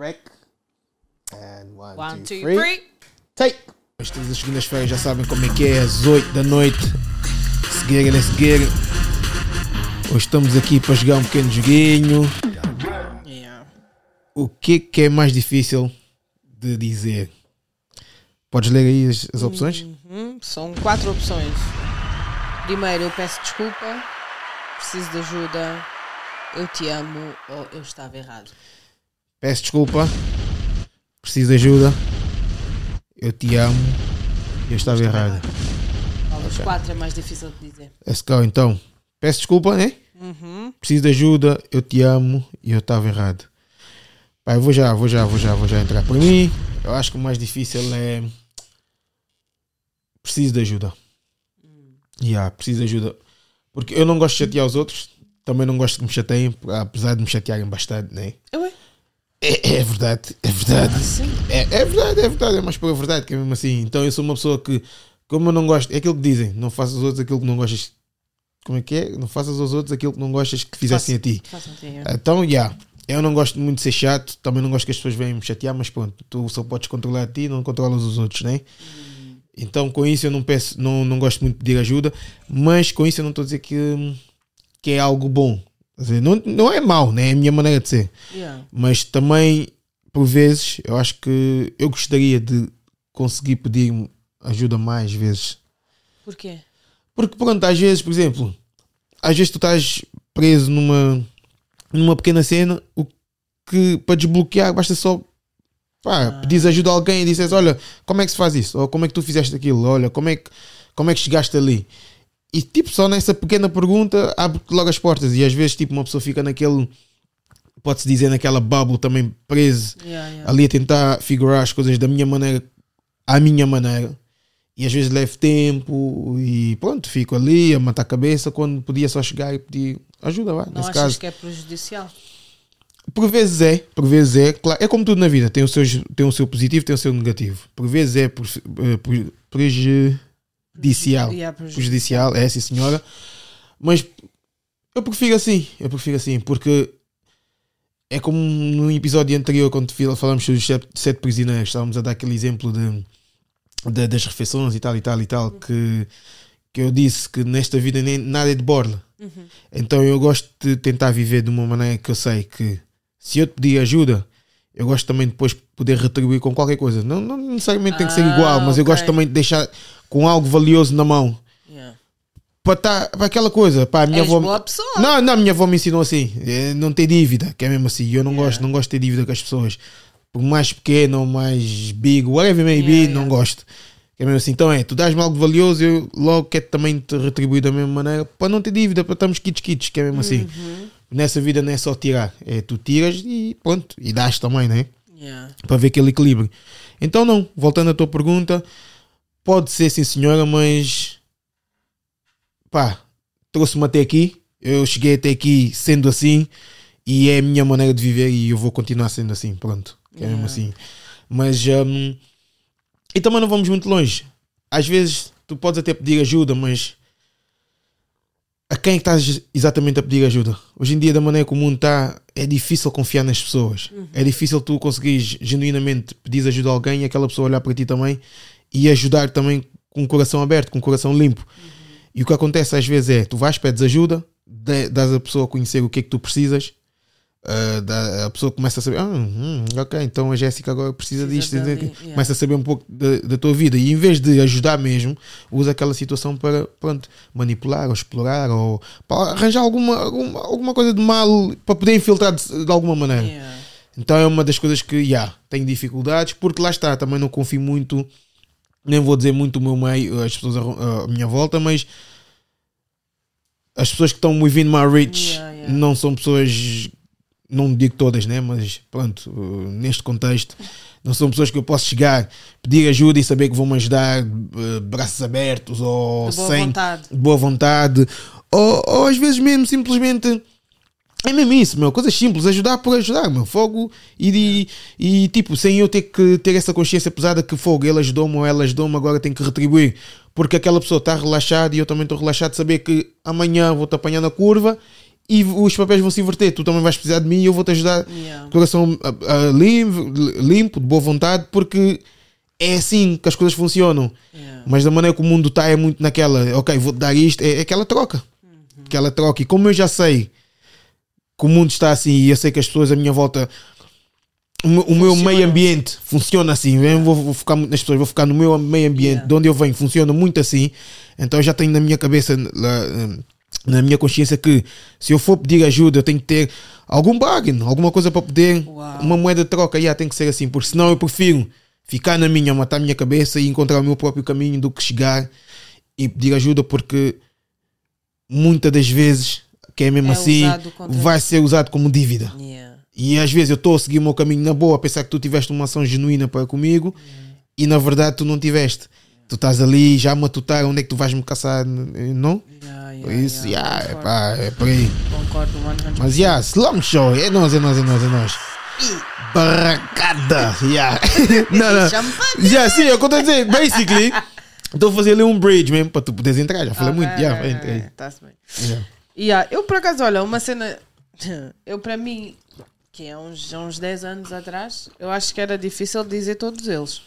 Rec. And one, One, two, two, three. three. Take! As todas as segundas-feiras já sabem como é que é, às 8 da noite. Seguirem, né? Seguirem. Hoje estamos aqui para jogar um pequeno joguinho. Yeah. O que que é mais difícil de dizer? Podes ler aí as, as opções? Uhum, São quatro opções. Primeiro, eu peço desculpa, preciso de ajuda, eu te amo ou eu estava errado. Peço desculpa. Preciso de ajuda. Eu te amo. Eu estava errado. Qual dos quatro é mais difícil de dizer? Let's go, então. Peço desculpa, né? Uhum. Preciso de ajuda. Eu te amo. E eu estava errado. Pai, eu vou já, vou já, vou já, vou já entrar. Para mim, eu acho que o mais difícil é. Preciso de ajuda. Yeah, preciso de ajuda. Porque eu não gosto de chatear os outros. Também não gosto que me chateiem, apesar de me chatearem bastante, né? Ué? É, é verdade, é verdade. Sim. É, é verdade, é verdade, é mais pela verdade que é mesmo assim. Então eu sou uma pessoa que, como eu não gosto, é aquilo que dizem, não faças aos outros aquilo que não gostas. Como é que é? Não faças aos outros aquilo que não gostas que fizessem a ti. Façam assim, Então, já. Eu não gosto muito de ser chato, também não gosto que as pessoas venham me chatear, mas pronto, tu só podes controlar a ti, não controlas os outros, né? Então, com isso, eu não peço, não, não gosto muito de pedir ajuda, mas com isso, eu não estou a dizer que, que é algo bom. Dizer, Não, não é mau, né? É a minha maneira de ser Yeah. mas também por vezes eu acho que eu gostaria de conseguir pedir ajuda mais vezes Porquê? porque pronto às vezes por exemplo às vezes tu estás preso numa numa pequena cena o que para desbloquear basta só pá, pedires ajuda a alguém e dizes olha como é que se faz isso ou como é que tu fizeste aquilo olha como é que como é que chegaste ali e tipo só nessa pequena pergunta abre logo as portas e às vezes tipo uma pessoa fica naquele pode-se dizer naquela bubble também preso Yeah, yeah. ali a tentar figurar as coisas da minha maneira, à minha maneira. E às vezes levo tempo e pronto, fico ali a matar a cabeça quando podia só chegar e pedir ajuda, vá, Não nesse achas caso. que é prejudicial? Por vezes é, por vezes é, claro, é como tudo na vida, tem o seu, tem o seu positivo, tem o seu negativo. Por vezes é por, eh, por- prejudicial. Yeah, Prejudicial, é sim senhora. Mas eu prefiro assim, eu prefiro assim, porque é como no episódio anterior, quando falamos sobre os sete, sete prisioneiros, estávamos a dar aquele exemplo de, de- das refeições e tal e tal e tal, que, que eu disse que nesta vida nem, nada é de borla. Uhum. Então eu gosto de tentar viver de uma maneira que eu sei que se eu te pedir ajuda, eu gosto também depois de poder retribuir com qualquer coisa. Não, não necessariamente tem que ser Ah, igual, mas eu ok. gosto também de deixar com algo valioso na mão. Yeah. Para, tá, para aquela coisa, pá, a minha És avó. boa pessoa. Não, não, a minha avó me ensinou assim, é, não ter dívida, que é mesmo assim. Eu não Yeah. gosto, não gosto de ter dívida com as pessoas. Por mais pequeno mais big, whatever may be, Yeah, não gosto. Que é mesmo assim. Então é, tu dás-me algo valioso, eu logo quero também te retribuir da mesma maneira para não ter dívida, para estarmos kits kits, que é mesmo assim. Uhum. Nessa vida não é só tirar, é tu tiras e pronto, e dás também, né? Yeah. Para ver aquele equilíbrio. Então não, voltando à tua pergunta, pode ser sim senhora, mas pá, trouxe-me até aqui, eu cheguei até aqui sendo assim e é a minha maneira de viver e eu vou continuar sendo assim, pronto. Que é mesmo Yeah. assim. Mas hum, e também não vamos muito longe. Às vezes tu podes até pedir ajuda, mas a quem é estás exatamente a pedir ajuda? Hoje em dia, da maneira que o mundo está, é difícil confiar nas pessoas. É difícil tu conseguires genuinamente pedir ajuda a alguém e aquela pessoa olhar para ti também e ajudar também com o coração aberto, com o coração limpo. E o que acontece às vezes é, tu vais, pedes ajuda, dá- dás a pessoa a conhecer o que é que tu precisas, ah, dá- a pessoa começa a saber, ah, hum, ok, então a Jéssica agora precisa, Precisa disto, dali, yeah. começa a saber um pouco da, da tua vida e em vez de ajudar mesmo, usa aquela situação para pronto, manipular ou explorar ou para arranjar alguma, alguma, alguma coisa de mal para poder infiltrar de, de alguma maneira. Yeah. Então é uma das coisas que, já, tenho dificuldades, porque lá está, também não confio muito, nem vou dizer muito o meu meio, as pessoas à, à minha volta, mas as pessoas que estão within my reach Yeah, yeah. não são pessoas, não digo todas, né? Mas pronto, uh, neste contexto, não são pessoas que eu posso chegar, pedir ajuda e saber que vão me ajudar, uh, braços abertos ou De boa sem vontade. de boa vontade, ou, ou às vezes mesmo simplesmente é mesmo isso, meu, coisas simples, ajudar por ajudar, meu, fogo e, de- e tipo, sem eu ter que ter essa consciência pesada que fogo, ele ajudou-me ou ela ajudou-me, agora tenho que retribuir, porque aquela pessoa está relaxada e eu também estou relaxado de saber que amanhã vou-te apanhar na curva e os papéis vão se inverter. Tu também vais precisar de mim e eu vou te ajudar Yeah. coração ah, limpo, limpo, de boa vontade, porque é assim que as coisas funcionam. Yeah. Mas da maneira que o mundo está é muito naquela, ok, vou-te dar isto, é, é aquela troca. Aquela troca. E como eu já sei que o mundo está assim e eu sei que as pessoas à minha volta. O meu, o meu meio ambiente funciona assim. Eu vou, vou focar muito nas pessoas, vou focar no meu meio ambiente, Yeah. de onde eu venho, funciona muito assim. Então eu já tenho na minha cabeça, lá, na minha consciência, que se eu for pedir ajuda, eu tenho que ter algum bargain, alguma coisa para poder, Uau. uma moeda de troca. Yeah, tem que ser assim, porque senão eu prefiro ficar na minha, matar a minha cabeça e encontrar o meu próprio caminho do que chegar e pedir ajuda, porque muitas das vezes, que é mesmo É assim, vai ser usado como dívida. Yeah. E às vezes eu estou a seguir o meu caminho na boa, a pensar que tu tiveste uma ação genuína para comigo e na verdade tu não tiveste. Tu estás ali já a matutar onde é que tu vais me caçar, não? Yeah, yeah, isso, yeah, yeah, é, concordo. pá, é por aí. Concordo 100%. Mas yeah, Slum Show, é nós, é nós, é nós, é nós. Barracada, yeah. não, não. Champanhe. Yeah, sim, é o que eu estou a dizer. Basically, estou a fazer ali um bridge mesmo para tu poderes entrar. Já falei Ok, muito, yeah, entra aí. ok, Tá-se bem. Yeah. Yeah, eu por acaso, olha, uma cena. Eu para mim, que é uns, há uns 10 anos atrás, eu acho que era difícil dizer todos eles.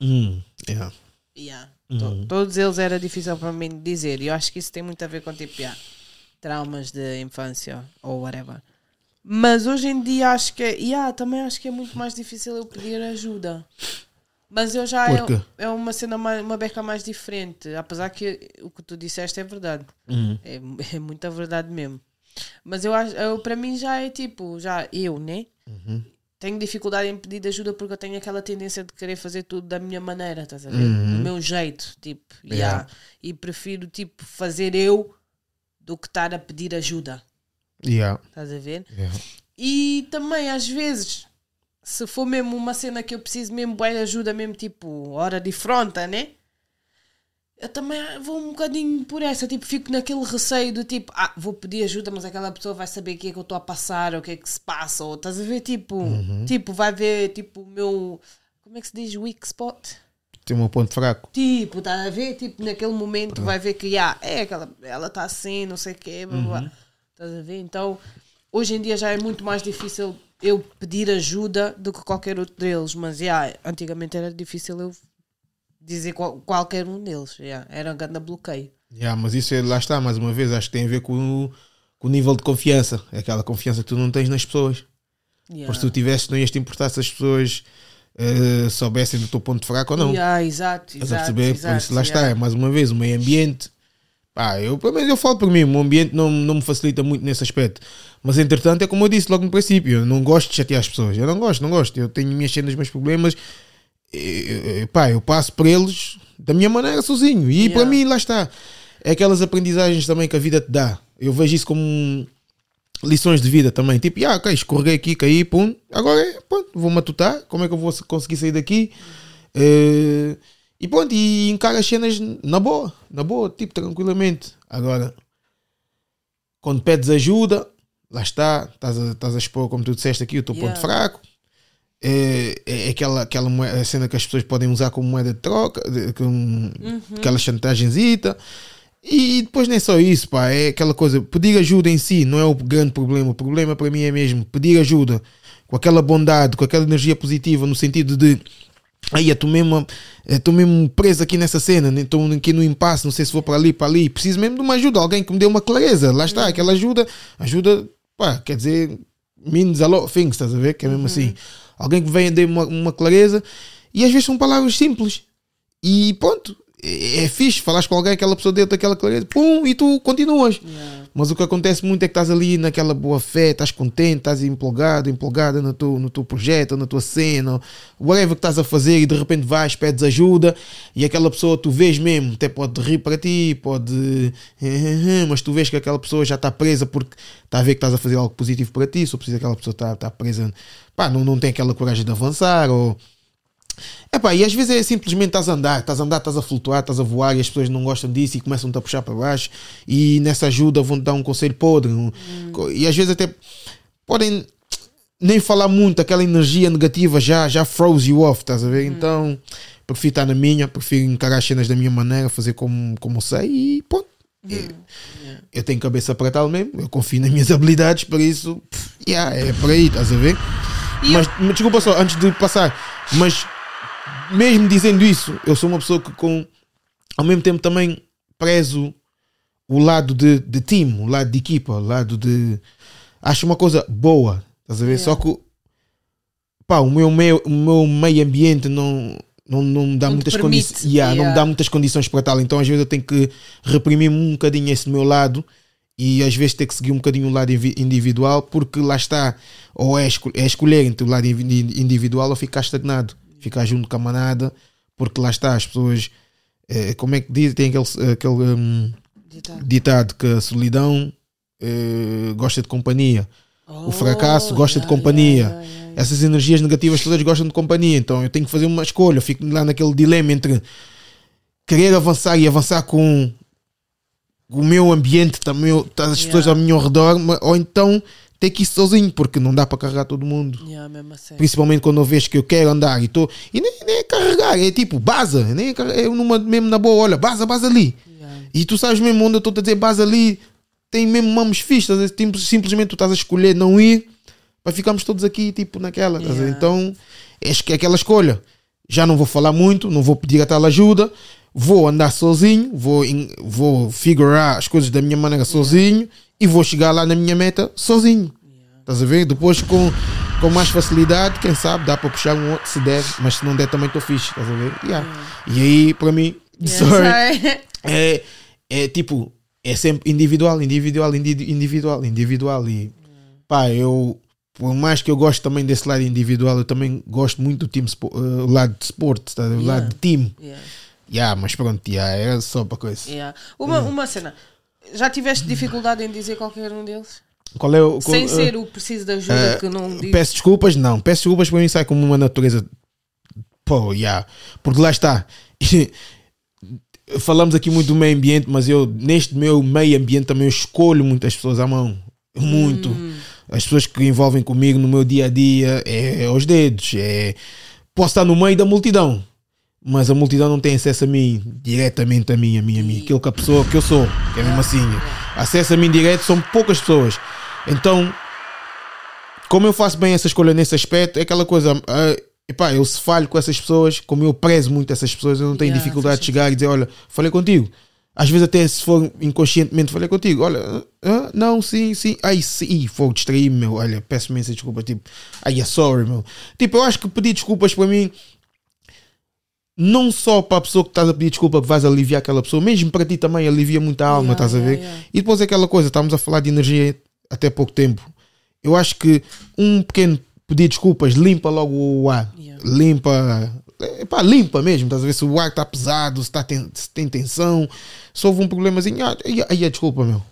Hum, yeah. Yeah. To- Todos eles era difícil para mim dizer. E eu acho que isso tem muito a ver com tipo, yeah, traumas de infância ou whatever. Mas hoje em dia acho que é. Yeah, também acho que é muito mais difícil eu pedir ajuda. Mas eu já é, é uma cena mais, uma beca mais diferente. Apesar que o que tu disseste é verdade. Uhum. É, é muita verdade mesmo. Mas eu acho, eu, para mim já é tipo, já eu, né? Tenho dificuldade em pedir ajuda porque eu tenho aquela tendência de querer fazer tudo da minha maneira, estás a ver? Do meu jeito, tipo, Yeah. yeah. E prefiro, tipo, fazer eu do que estar a pedir ajuda, Yeah. estás a ver? Yeah. E também, às vezes, se for mesmo uma cena que eu preciso mesmo de ajuda, mesmo tipo, hora de fronta, né? Eu também vou um bocadinho por essa, tipo, fico naquele receio do tipo, ah, vou pedir ajuda, mas aquela pessoa vai saber o que é que eu estou a passar, ou o que é que se passa, ou estás a ver, tipo, tipo, vai ver, tipo, o meu, como é que se diz, weak spot? Tem um ponto fraco. Tipo, estás a ver, tipo, naquele momento vai ver que, ah, é aquela, ela está assim, não sei o quê, blá, blá, blá. estás a ver? Então, hoje em dia já é muito mais difícil eu pedir ajuda do que qualquer outro deles, mas, já, antigamente era difícil eu dizer qual- qualquer um deles, já, era um grande bloqueio. Yeah, mas isso é, lá está, mais uma vez, acho que tem a ver com o, com o nível de confiança. É aquela confiança que tu não tens nas pessoas. Yeah. Porque se tu tivesse, não ias te importar se as pessoas eh, soubessem do teu ponto fraco ou não. Yeah, exato, Estás a exato, perceber? exato, Por isso, lá está, é yeah. mais uma vez, o meio ambiente. Pá, eu, pelo menos eu falo por mim, o meu ambiente não, não me facilita muito nesse aspecto. Mas entretanto, é como eu disse logo no princípio, eu não gosto de chatear as pessoas. Eu não gosto, não gosto. Eu tenho minhas cenas, meus problemas. E, e, pá, eu passo por eles da minha maneira sozinho. E Yeah. para mim, lá está. É aquelas aprendizagens também que a vida te dá. Eu vejo isso como lições de vida também. Tipo, ah, ok, escorreguei aqui, caí, pum. Agora, é, pronto, vou matutar. Como é que eu vou conseguir sair daqui? Eh, e pronto, e encaro as cenas na boa, na boa, tipo, tranquilamente. Agora, quando pedes ajuda, lá está, estás a, estás a expor, como tu disseste aqui, o teu Yeah. ponto fraco. É, é aquela, aquela moeda- cena que as pessoas podem usar como moeda de troca, de- com aquela chantagenzita. E depois nem só isso, pá, é aquela coisa, pedir ajuda em si não é o grande problema. O problema para mim é mesmo pedir ajuda com aquela bondade, com aquela energia positiva, no sentido de aí estou mesmo, estou mesmo preso aqui nessa cena, estou aqui no impasse, não sei se vou para ali, para ali, preciso mesmo de uma ajuda, alguém que me dê uma clareza. Lá está, aquela ajuda, ajuda, pá, quer dizer, means a lot of things, estás a ver? Que é mesmo assim. Alguém que venha dê uma, uma clareza e às vezes são palavras simples e pronto. É, é fixe, falas com alguém, aquela pessoa deu-te aquela clareza, pum, e tu continuas. Yeah. Mas o que acontece muito é que estás ali naquela boa fé, estás contente, estás empolgado, empolgada no teu, no teu projeto, na tua cena, whatever que estás a fazer e de repente vais, pedes ajuda e aquela pessoa tu vês mesmo, até pode rir para ti, pode. Mas tu vês que aquela pessoa já está presa porque está a ver que estás a fazer algo positivo para ti, só precisa que aquela pessoa está, está presa, pá, não, não tem aquela coragem de avançar ou. Epá, e às vezes é simplesmente estás a andar, estás a andar, estás a flutuar, estás a voar e as pessoas não gostam disso e começam-te a puxar para baixo e nessa ajuda vão-te dar um conselho podre. um- E às vezes até podem nem falar muito, aquela energia negativa já, já froze you off, estás a ver? Então prefiro estar na minha, prefiro encarar as cenas da minha maneira, fazer como, como sei e pronto. Eu, eu tenho cabeça para tal mesmo, eu confio nas minhas habilidades, por isso, pff, yeah, é por aí, estás a ver? E mas, mas desculpa só, antes de passar, mas mesmo dizendo isso, eu sou uma pessoa que com ao mesmo tempo também prezo o lado de, de time, o lado de equipa, o lado de. Acho uma coisa boa, estás a ver? Só que pá, o meu meio, o meu meio ambiente não, não, não me dá Não muitas condições. Yeah, Não me yeah. dá muitas condições para tal. Então às vezes eu tenho que reprimir um bocadinho esse meu lado e às vezes ter que seguir um bocadinho o lado individual, porque lá está, ou é, é escolher entre o lado individual ou ficar estagnado, ficar junto com a manada, porque lá está, as pessoas, eh, como é que diz, tem aquele, aquele hum, Ditado. ditado que a solidão eh, gosta de companhia, o fracasso Oh, gosta de yeah, companhia. yeah, yeah, essas energias negativas todas gostam de companhia, então eu tenho que fazer uma escolha, eu fico lá naquele dilema entre querer avançar e avançar com o meu ambiente, também, as pessoas ao meu redor, ou então ter que ir sozinho, porque não dá para carregar todo mundo. Yeah, assim. Principalmente quando eu vejo que eu quero andar e estou. E nem, nem é carregar, é tipo, baza, nem é, é numa, mesmo na boa, olha, baza, baza ali. Yeah. E tu sabes mesmo onde eu estou a dizer base ali, tem mesmo mamos fixas. é tipo, simplesmente tu estás a escolher não ir para ficarmos todos aqui, tipo, naquela. Yeah. Então, é aquela escolha. Já não vou falar muito, não vou pedir a tal ajuda, vou andar sozinho, vou, vou figurar as coisas da minha maneira sozinho e vou chegar lá na minha meta sozinho. Estás a ver? Depois com, com mais facilidade, quem sabe, dá para puxar um outro se der, mas se não der também estou fixe, estás a ver? Yeah. E aí, para mim, sorry é, é tipo, é sempre individual, individual, indi- individual, individual. E pá, eu, por mais que eu goste também desse lado individual, eu também gosto muito do time, eh, lado de esporte, tá? o lado de time. Yeah, mas pronto, yeah, era só para coisa. yeah. Uma, uma cena. Já tiveste dificuldade em dizer qualquer um deles? Qual é o. qual- Sem eh, ser o preciso de ajuda eh, que não diz. Peço desculpas, não. Peço desculpas para mim sai como uma natureza. Pô, yeah. Porque lá está. Falamos aqui muito do meio ambiente, mas eu, neste meu meio ambiente, também escolho muitas pessoas à mão. Muito. Hum. As pessoas que envolvem comigo no meu dia a dia é, é aos dedos. É... Posso estar no meio da multidão, mas a multidão não tem acesso a mim diretamente a mim, a mim, a mim. Aquilo que a pessoa que eu sou, que é mesmo assim. Acesso a mim direto são poucas pessoas. Então, como eu faço bem essa escolha nesse aspecto, é aquela coisa. ah, epá, eu se falho com essas pessoas, como eu prezo muito essas pessoas, eu não tenho Yeah, dificuldade de chegar e dizer: Olha, falei contigo. Às vezes, até se for inconscientemente, falei contigo: Olha, ah, não, sim, sim. Ai, sim, vou distrair-me, meu. Olha, peço imensa desculpa. Tipo, ai, é sorry, meu. Tipo, eu acho que pedir desculpas para mim não só para a pessoa que estás a pedir desculpa que vais aliviar aquela pessoa, mesmo para ti também alivia muita alma, Yeah, estás a ver? yeah, yeah. E depois é aquela coisa, estamos a falar de energia até pouco tempo. Eu acho que um pequeno pedir desculpas limpa logo o ar. Yeah. Limpa, é, pá, limpa mesmo, estás a ver? Se o ar está pesado, se, está ten- se tem tensão, se houve um problemazinho, ah, aí, é desculpa, meu.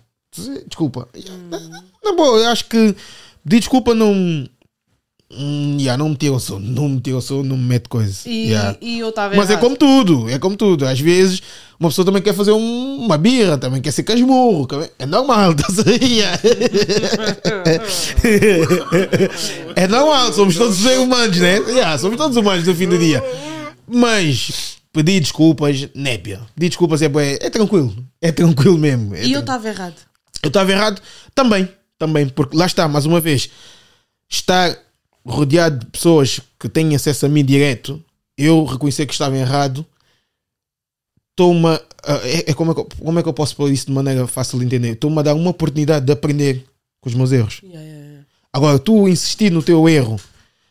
Desculpa. Na, na boa, eu acho que pedir desculpa não. Hum, yeah, não me tira o sono, não me tira o sono, não me mete coisa. E, Yeah. e eu estava Mas é como tudo, é como tudo. Às vezes uma pessoa também quer fazer um- uma birra, também quer ser casmurro. É normal, a ver? É normal, somos todos humanos, né? Yeah, somos todos humanos no fim do dia. Mas pedir desculpas, népia. Pedir desculpas é, bué- é tranquilo. É tranquilo mesmo. É E eu estava errado. eu estava errado também, também, porque lá está, mais uma vez, estar rodeado de pessoas que têm acesso a mim direto, eu reconhecer que estava errado, estou-me a- é, é como, é que, eu- como é que eu posso pôr isso de maneira fácil de entender? Estou-me a dar uma oportunidade de aprender com os meus erros. Yeah, yeah, yeah. Agora, tu insistir no teu erro,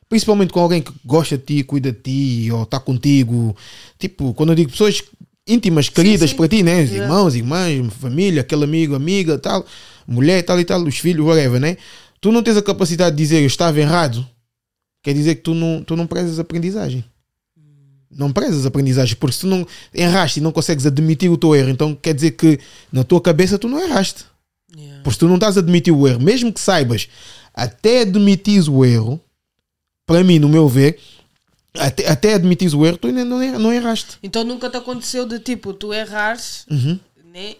principalmente com alguém que gosta de ti, cuida de ti, ou está contigo, tipo, quando eu digo pessoas íntimas, queridas sim. para ti, né? Irmãos, irmãs, família, aquele amigo, amiga, tal, mulher, tal e tal, os filhos, whatever, né? Tu não tens a capacidade de dizer eu estava errado, quer dizer que tu não, tu não prezas aprendizagem. Não prezas aprendizagem, porque se tu não erraste e não consegues admitir o teu erro, então quer dizer que na tua cabeça tu não erraste. Yeah. Porque se tu não estás a admitir o erro, mesmo que saibas, até admitires o erro, para mim, no meu ver, até, até admitires o erro, tu ainda não, não erraste. Então nunca te aconteceu de tipo, tu errares, Uhum. né?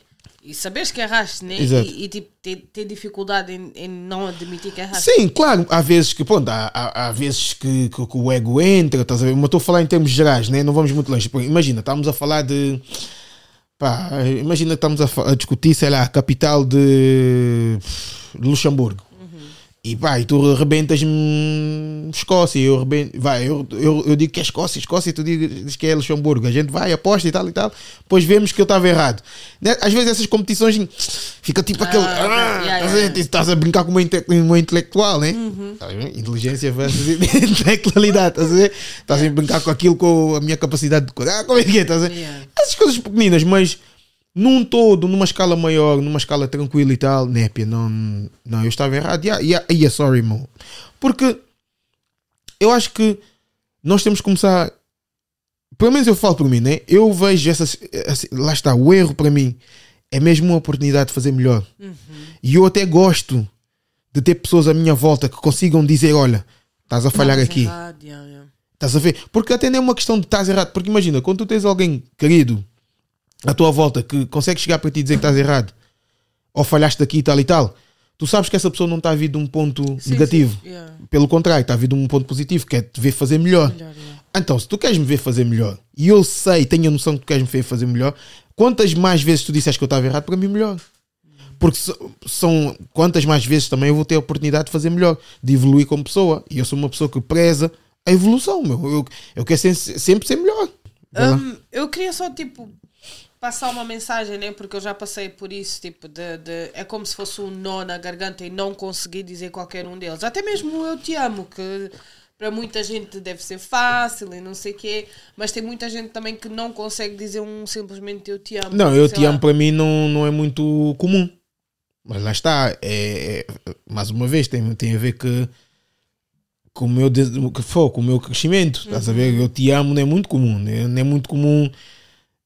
E saberes que erraste, né? Exato. E, e, tipo, ter, ter dificuldade em, em não admitir que erraste. Sim, claro, há vezes que, pronto, há, há, há vezes que, que- que o ego entra, estás a ver? Mas estou a falar em termos gerais, né? não vamos muito longe. Imagina, estamos a falar de. Pá, imagina que estamos a, a discutir, sei lá, a capital de Luxemburgo. E pá, e tu arrebentas-me Escócia, eu arrebento, vai, eu, eu, eu digo que é Escócia, Escócia, e tu dizes que é Luxemburgo. A gente vai, aposta e tal e tal, depois vemos que eu estava errado. Né? Às vezes essas competições fica tipo aquele. Ah, ah, yeah, estás a- yeah. estás a brincar com uma, inte- uma intelectual, né? Uhum. Tá? Inteligência versus intelectualidade, estás a ver? Estás a brincar com aquilo com a minha capacidade de curar. Como é que é? Estás a. Essas coisas pequeninas, mas num todo, numa escala maior, numa escala tranquila e tal, népia, não, não, eu estava errado. Yeah, yeah, yeah, sorry, mo. Porque eu acho que nós temos que começar. Pelo menos eu falo por mim, né? Eu vejo essas. esse- Lá está, o erro para mim é mesmo uma oportunidade de fazer melhor. E eu até gosto de ter pessoas à minha volta que consigam dizer: olha, estás a falhar Estavas aqui. errado, yeah, yeah. Estás a ver? Porque até nem é uma questão de estás errado. Porque imagina, quando tu tens alguém querido à tua volta que consegue chegar para ti e dizer que estás errado ou falhaste daqui e tal e tal, tu sabes que essa pessoa não está a vir de um ponto Sim, negativo. sim, yeah. Pelo contrário, está a vir de um ponto positivo, que é te ver fazer melhor. Melhor, yeah. Então, se tu queres me ver fazer melhor e eu sei, tenho a noção que tu queres me ver fazer melhor, quantas mais vezes tu disseste que eu estava errado, para mim melhor. Porque são quantas mais vezes também eu vou ter a oportunidade de fazer melhor, de evoluir como pessoa. E eu sou uma pessoa que preza a evolução, meu. Eu, eu quero sempre ser melhor. Hum, eu queria só, tipo, passar uma mensagem, né? Porque eu já passei por isso, tipo, de, de- é como se fosse um nó na garganta e não conseguir dizer qualquer um deles. Até mesmo eu te amo, que para muita gente deve ser fácil e não sei o quê, mas tem muita gente também que não consegue dizer um simplesmente eu te amo. Não, eu te lá. amo para mim não, não é muito comum. Mas lá está, é, é- mais uma vez, tem, tem a ver que com o meu, que foi, com o meu crescimento. Estás a ver? Eu te amo não é muito comum. Né? Não é muito comum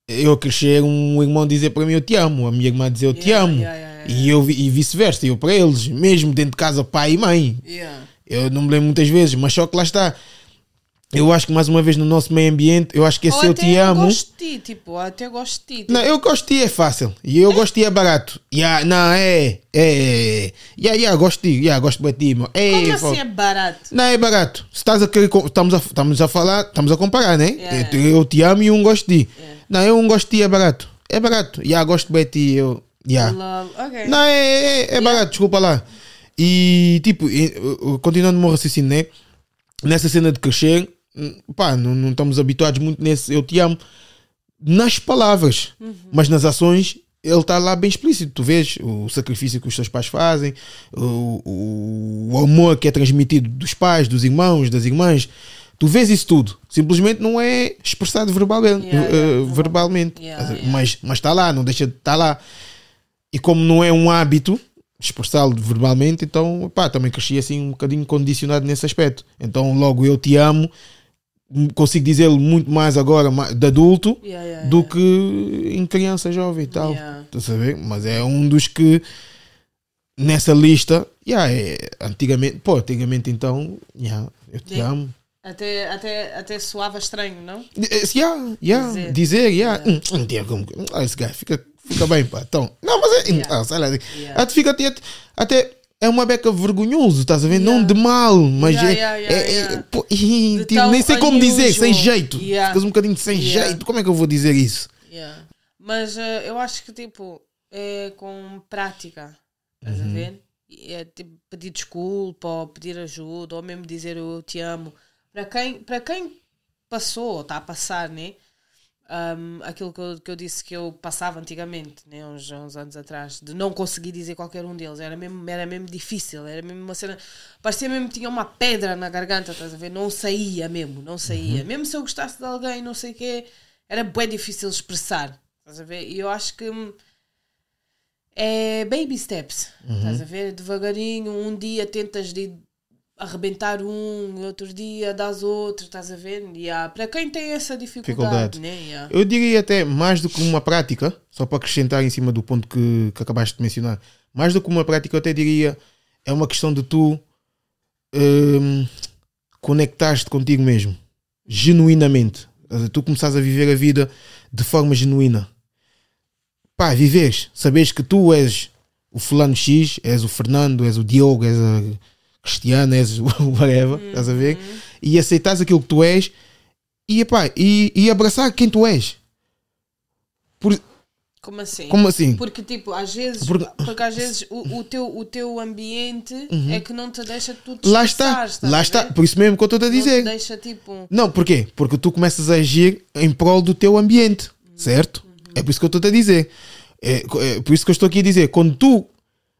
eu crescer um irmão dizer para mim eu te amo, a minha irmã dizer eu te Yeah, amo. yeah, yeah. E, eu, e vice-versa, eu para eles, mesmo dentro de casa, pai e mãe. Eu não me lembro muitas vezes, mas só que lá está. Eu acho que mais uma vez no nosso meio ambiente, eu acho que esse Ou eu te amo. gosto de ti, tipo, até gosto de ti. tipo, Não, eu gosto de ti é fácil. E eu gosto de ti é barato. Yeah, não, é. É. Yeah, yeah, gosto de ti. Yeah, gosto de ti, meu. É, Como assim é barato? Não, é barato. Se estás a querer. Estamos a, estamos a falar, estamos a comparar, né? Yeah. Eu, eu te amo e um gosto de ti. Não, eu um gosto de ti é barato. É barato. Yeah, gosto de ti. Eu. Yeah. Love. Ok. Não, é, é, é barato, desculpa lá. E tipo, continuando o meu raciocínio, né? Nessa cena de crescer, pá, não, não estamos habituados muito nesse eu te amo nas palavras, mas nas ações ele está lá bem explícito. Tu vês o sacrifício que os teus pais fazem, o, o, amor que é transmitido dos pais, dos irmãos, das irmãs. Tu vês isso tudo. Simplesmente não é expressado verbalmente. Yeah, eh, verbalmente. Yeah, Mas- está lá, não deixa de estar lá. E como não é um hábito expressá-lo verbalmente, então pá, também cresci assim um bocadinho condicionado nesse aspecto. Então logo eu te amo, consigo dizê-lo muito mais agora de adulto Yeah, yeah, do yeah. que em criança jovem e tal. Yeah. Estás a ver? Mas é um dos que nessa lista, yeah, é, antigamente, pô, antigamente então, yeah, eu te Yeah. amo. Até, até, até soava estranho, não? Eh, Yeah, yeah, Dizer. dizer, yeah. Hum, hum, que- ah, esse gajo fica, fica bem, pá. Então, não, mas é, Yeah. ah, sei lá, Yeah. até fica até, até é uma beca vergonhoso, estás a ver? Não Yeah. de mal, mas Yeah, é, yeah, é- é- pô, tipo, nem sei como dizer, sem unusual. jeito. Ficas um bocadinho sem jeito. Como é que eu vou dizer isso? Mas eh, eu acho que tipo é com prática, estás Uhum. a ver? É tipo pedir desculpa ou pedir ajuda ou mesmo dizer eu te amo. Para quem, para quem passou ou está a passar, né? Um, aquilo que eu, que eu disse que eu passava antigamente, né? uns, uns anos atrás, de não conseguir dizer qualquer um deles, era mesmo, era mesmo difícil, era mesmo uma cena, parecia mesmo que tinha uma pedra na garganta, estás a ver? Não saía mesmo, não saía. Mesmo se eu gostasse de alguém, não sei o quê, era bem difícil expressar, estás a ver? E eu acho que hum, é baby steps, estás a ver? Devagarinho, um dia tentas de arrebentar um, outro dia das outro, estás a ver? E há- para quem tem essa dificuldade, Dificuldade. né? Yeah. Eu diria até mais do que uma prática, só para acrescentar em cima do ponto que, que acabaste de mencionar, mais do que uma prática, eu até diria é uma questão de tu hum, conectares-te contigo mesmo, genuinamente. Tu começares a viver a vida de forma genuína. Pá, viveres, saberes que tu és o fulano X, és o Fernando, és o Diogo, és a Cristiana, és whatever, estás a ver? E aceitares aquilo que tu és e, epá, e, e abraçar quem tu és. Por, Como assim? Como assim? Porque, tipo, às vezes, Porque- porque, às vezes o, o teu, o teu ambiente é que não te deixa tu Uhum. Lá está, lá está. Por isso mesmo que eu estou a Não dizer. deixa, tipo... Não, porquê? Porque tu começas a agir em prol do teu ambiente, certo? É por isso que eu estou a dizer. É, é por isso que eu estou aqui a dizer. Quando tu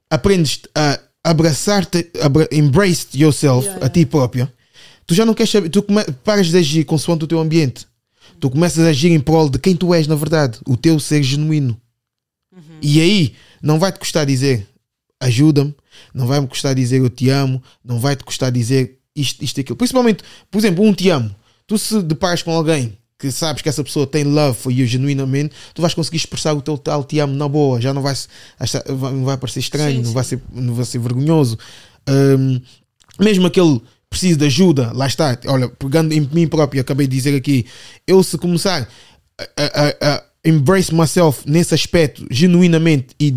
aprendes a abraçar-te, abra, embrace yourself, Yeah, a ti próprio, tu já não queres saber, tu come, paras de agir consoante o teu ambiente. Tu começas a agir em prol de quem tu és, na verdade, o teu ser genuíno. E aí, não vai te custar dizer ajuda-me, não vai me custar dizer eu te amo, não vai te custar dizer isto, isto e aquilo. Principalmente, por exemplo, um te amo. Tu se deparas com alguém que sabes que essa pessoa tem love for you genuinamente, tu vais conseguir expressar o teu tal te amo na boa, já não vai, não vai parecer estranho, Sim, não, sim. Vai ser, não vai ser vergonhoso. Hum, mesmo aquele precisa de ajuda, lá está, olha, pegando em mim próprio, acabei de dizer aqui, eu se começar a- a- a embrace myself nesse aspecto genuinamente e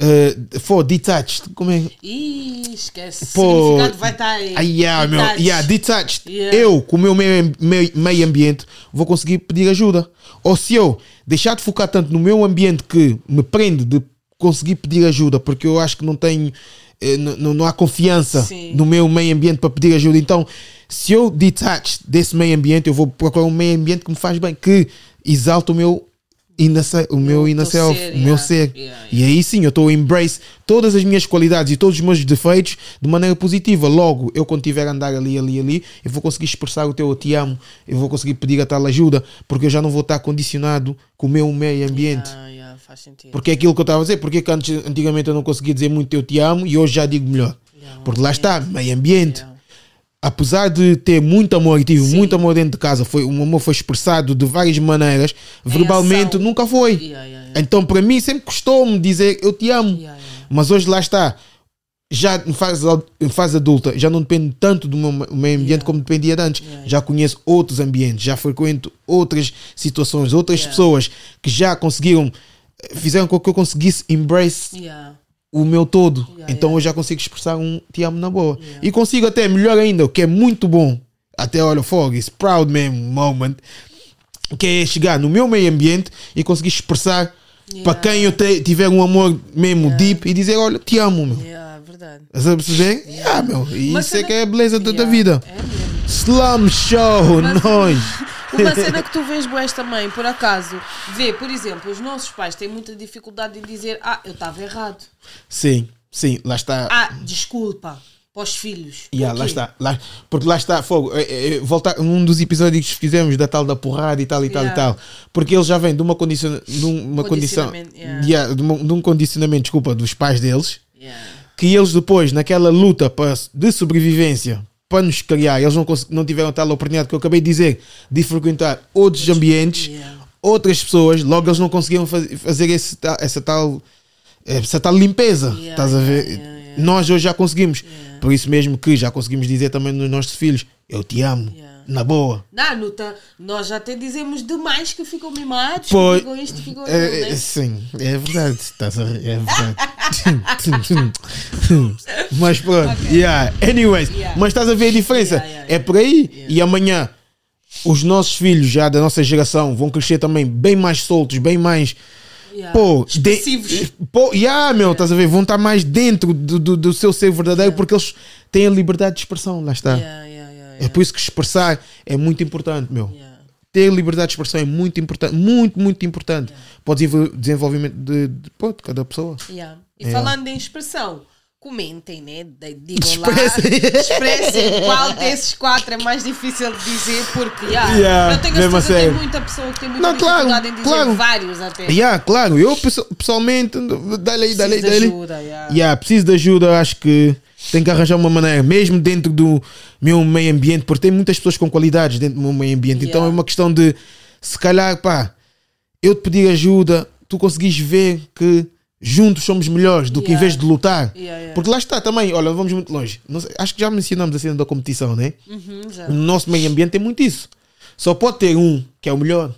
uh, for detached, como é? Ih, esquece. Pô, o significado vai estar aí. Ah, yeah, meu, yeah, detached. Yeah. Eu, com o meu meio, meio, meio ambiente, vou conseguir pedir ajuda. Ou se eu deixar de focar tanto no meu ambiente que me prende de conseguir pedir ajuda, porque eu acho que não tenho, eh, não, não há confiança Sim. no meu meio ambiente para pedir ajuda. Então, se eu detach desse meio ambiente, eu vou procurar um meio ambiente que me faz bem, que exalta o meu inner, o meu inner self, ser, o meu yeah. ser. Yeah, E aí sim, eu estou a embrace todas as minhas qualidades e todos os meus defeitos de maneira positiva. Logo, eu quando estiver a andar ali, ali, ali, eu vou conseguir expressar o teu eu te amo, eu vou conseguir pedir a tal ajuda, porque eu já não vou estar condicionado com o meu meio ambiente. Yeah. Porque é aquilo que eu estava a dizer, porque que antes, antigamente eu não conseguia dizer muito eu te amo e hoje já digo melhor. Yeah, Porque lá está, meio ambiente. Apesar de ter muito amor e tive Sim. muito amor dentro de casa, foi, o amor foi expressado de várias maneiras, verbalmente ação. nunca foi. Yeah, yeah, yeah. Então, para mim, sempre custou-me dizer eu te amo. Mas hoje lá está. Já em fase, em fase adulta, já não depende tanto do meu me- meio ambiente como dependia de antes. Já conheço outros ambientes, já frequento outras situações, outras pessoas que já conseguiram, fizeram com que eu conseguisse embrace. O meu todo. Yeah, então yeah. eu já consigo expressar um te amo na boa. Yeah. E consigo até, melhor ainda, o que é muito bom. Até olha, fogo, esse proud mesmo moment. Que é chegar no meu meio ambiente e conseguir expressar para quem eu te- tiver um amor mesmo deep e dizer, olha, te amo, meu. Yeah, verdade. A perceber? Yeah, meu. E Mas isso é que é a beleza da- vida. É mesmo. Slum Show, Mas- nós. Uma cena que tu vês boas também, por acaso, vê, por exemplo, os nossos pais têm muita dificuldade em dizer ah, eu estava errado. Sim, sim, lá está. Ah, desculpa, para os filhos. Yeah, lá está. Lá, porque lá está, fogo. É, é, é, voltar um dos episódios que fizemos da tal da porrada e tal e tal Yeah. e tal. Porque ele já vem de uma, condiciona, de uma condição. Yeah. Yeah, de, uma- de um condicionamento, desculpa, dos pais deles. Que eles depois, naquela luta de sobrevivência, para nos criar, eles não, não tiveram tal oportunidade que eu acabei de dizer, de frequentar outros ambientes, outras pessoas, logo eles não conseguiram faz- fazer esse, essa tal essa tal limpeza. Yeah, estás a ver? yeah, yeah. Nós hoje já conseguimos. Por isso mesmo que já conseguimos dizer também nos nossos filhos: Eu te amo. Yeah. Na boa. Não, Nuta, nós já até dizemos demais que ficam mimados, Pois. ficam isto, ficam É, aquilo, é, né? sim, é verdade. Estás a rir, é verdade. mas pronto, yeah. Anyways, Yeah. mas estás a ver a diferença? Yeah, yeah, É por aí. Yeah. E amanhã os nossos filhos já da nossa geração vão crescer também bem mais soltos, bem mais. Yeah. Pô, de, pô, yeah, meu, estás a ver? Vão estar mais dentro do, do, do seu ser verdadeiro porque eles têm a liberdade de expressão, lá está. Yeah, yeah, yeah, É yeah. por isso que expressar é muito importante, meu. Yeah. Ter liberdade de expressão é muito importante, muito, muito importante para o desenvol- desenvolvimento de, de, pô, de cada pessoa. Yeah. E Yeah. falando em expressão, comentem, né? Digam lá, Expressem. expressem qual desses quatro é mais difícil de dizer, porque yeah, Yeah, eu tenho certeza que tem muita pessoa que tem muita Não, claro, dificuldade em dizer claro. vários até. Yeah, claro, eu pesso- pessoalmente, dá-lhe aí, dá-lhe aí, Preciso de ajuda, yeah. Yeah, preciso de ajuda, acho que tenho que arranjar uma maneira, mesmo dentro do meu meio ambiente, porque tem muitas pessoas com qualidades dentro do meu meio ambiente, então Yeah. é uma questão de se calhar, pá, eu te pedir ajuda, tu conseguis ver que juntos somos melhores do que em Yeah. vez de lutar. Yeah, yeah. Porque lá está também, olha, vamos muito longe. Acho que já mencionamos a cena da competição, né? Uhum. No nosso meio ambiente tem muito isso. Só pode ter um que é o melhor.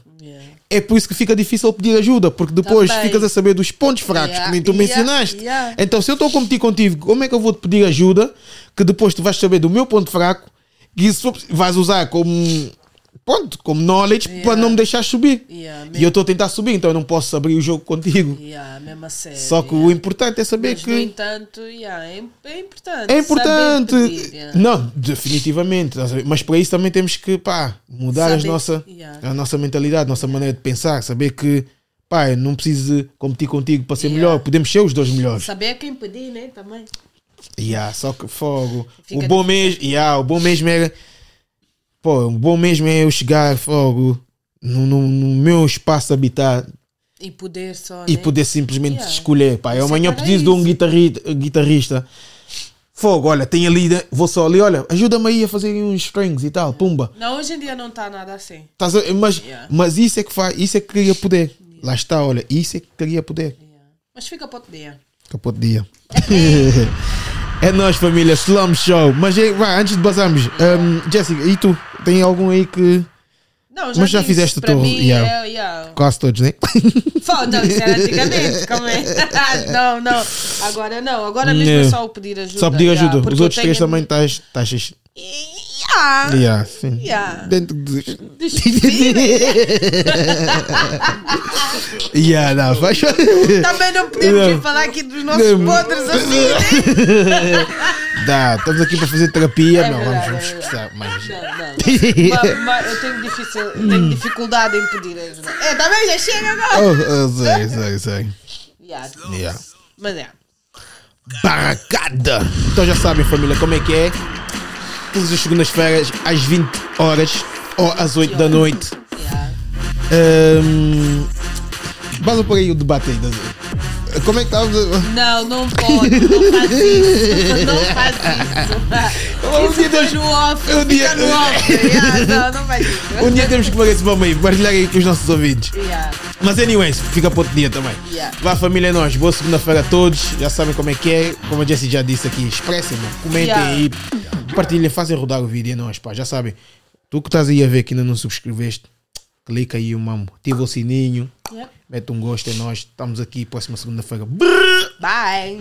É por isso que fica difícil pedir ajuda, porque depois Também. ficas a saber dos pontos fracos Yeah, que nem tu yeah, mencionaste. yeah. Então, se eu estou a competir contigo, como é que eu vou te pedir ajuda que depois tu vais saber do meu ponto fraco e isso vais usar como pronto, como knowledge Yeah. para não me deixar subir. Yeah, E eu estou a tentar subir, então eu não posso abrir o jogo contigo. Yeah. Só que o importante é saber Mas, que. no entanto, é, é importante. É importante. pedir. Não, definitivamente. Mas para isso também temos que pá, mudar as nossa, a nossa mentalidade, a nossa maneira de pensar. Saber que pá, não preciso competir contigo para ser melhor. Podemos ser os dois melhores. Saber quem pedir, né? Também. Yeah, só que fogo. Fica o bom mesmo, yeah, o bom mesmo é. Pô, o bom mesmo é eu chegar fogo no, no, no meu espaço de habitar E poder só. e né? poder simplesmente Yeah. escolher. Pá, eu é amanhã para preciso de um guitarrista, guitarrista. Fogo, olha, tem ali, né? vou só ali, olha, ajuda-me aí a fazer uns strings e tal, pumba. Não, hoje em dia não está nada assim. Estás a- mas, Yeah. mas isso é que faz, isso é que cria poder. Lá está, olha, isso é que cria poder. Yeah. Mas fica para outro dia. Capô de dia. é nós, família, Slum Show. Mas é, vai, antes de basarmos, um, Jéssica, e tu? Tem algum aí que. Não, Mas já disse, fizeste tu, mim, yeah. é, yeah. Quase todos, né? Fala, não, isso era antigamente, calma aí. não, não, agora não, agora mesmo é só o pedir ajuda. Só pedir ajuda. porque Os outros três tenho- também estás. estás Yeah, yeah, sim. yeah. Dentro dos. Yeah, não, faz. Também não podemos Não. falar aqui dos nossos Não. podres assim, né? Dá, estamos aqui para fazer terapia. É não, verdade, vamos, vamos expressar mais. Não, não. Mas, mas eu tenho, difícil, Hum. tenho dificuldade em pedir ajuda. É, também já chega agora. Oh, oh, sei, sei, sei. Yeah. Yeah. Mas é. Barracada! Então já sabem, família, como é que é. Todas as segundas-feiras, às 20 horas ou às 8 da noite. Yeah. Um, Basta por aí o debate aí. das- Como é que estava? Não, não pode, não faz isso. Não faz Um isso. dia Isso temos- no off, um dia- no off. Yeah, não, não faz isso. Um dia temos que fazer esse vamos aí, partilhar aí com os nossos ouvintes. Yeah, Mas, anyways, fica para outro dia também. Yeah. Vá, família, é nós. Boa segunda-feira a todos. Já sabem como é que é. Como a Jessie já disse aqui, expressem, comentem Yeah. Aí, partilhem, fazem rodar o vídeo. É nós, pá. Já sabem. Tu que estás aí a ver que ainda não subscreveste, clica aí, mamo. Ativa o sininho. Yep. Mete um gosto, é nós. Estamos aqui próxima segunda-feira. Bye.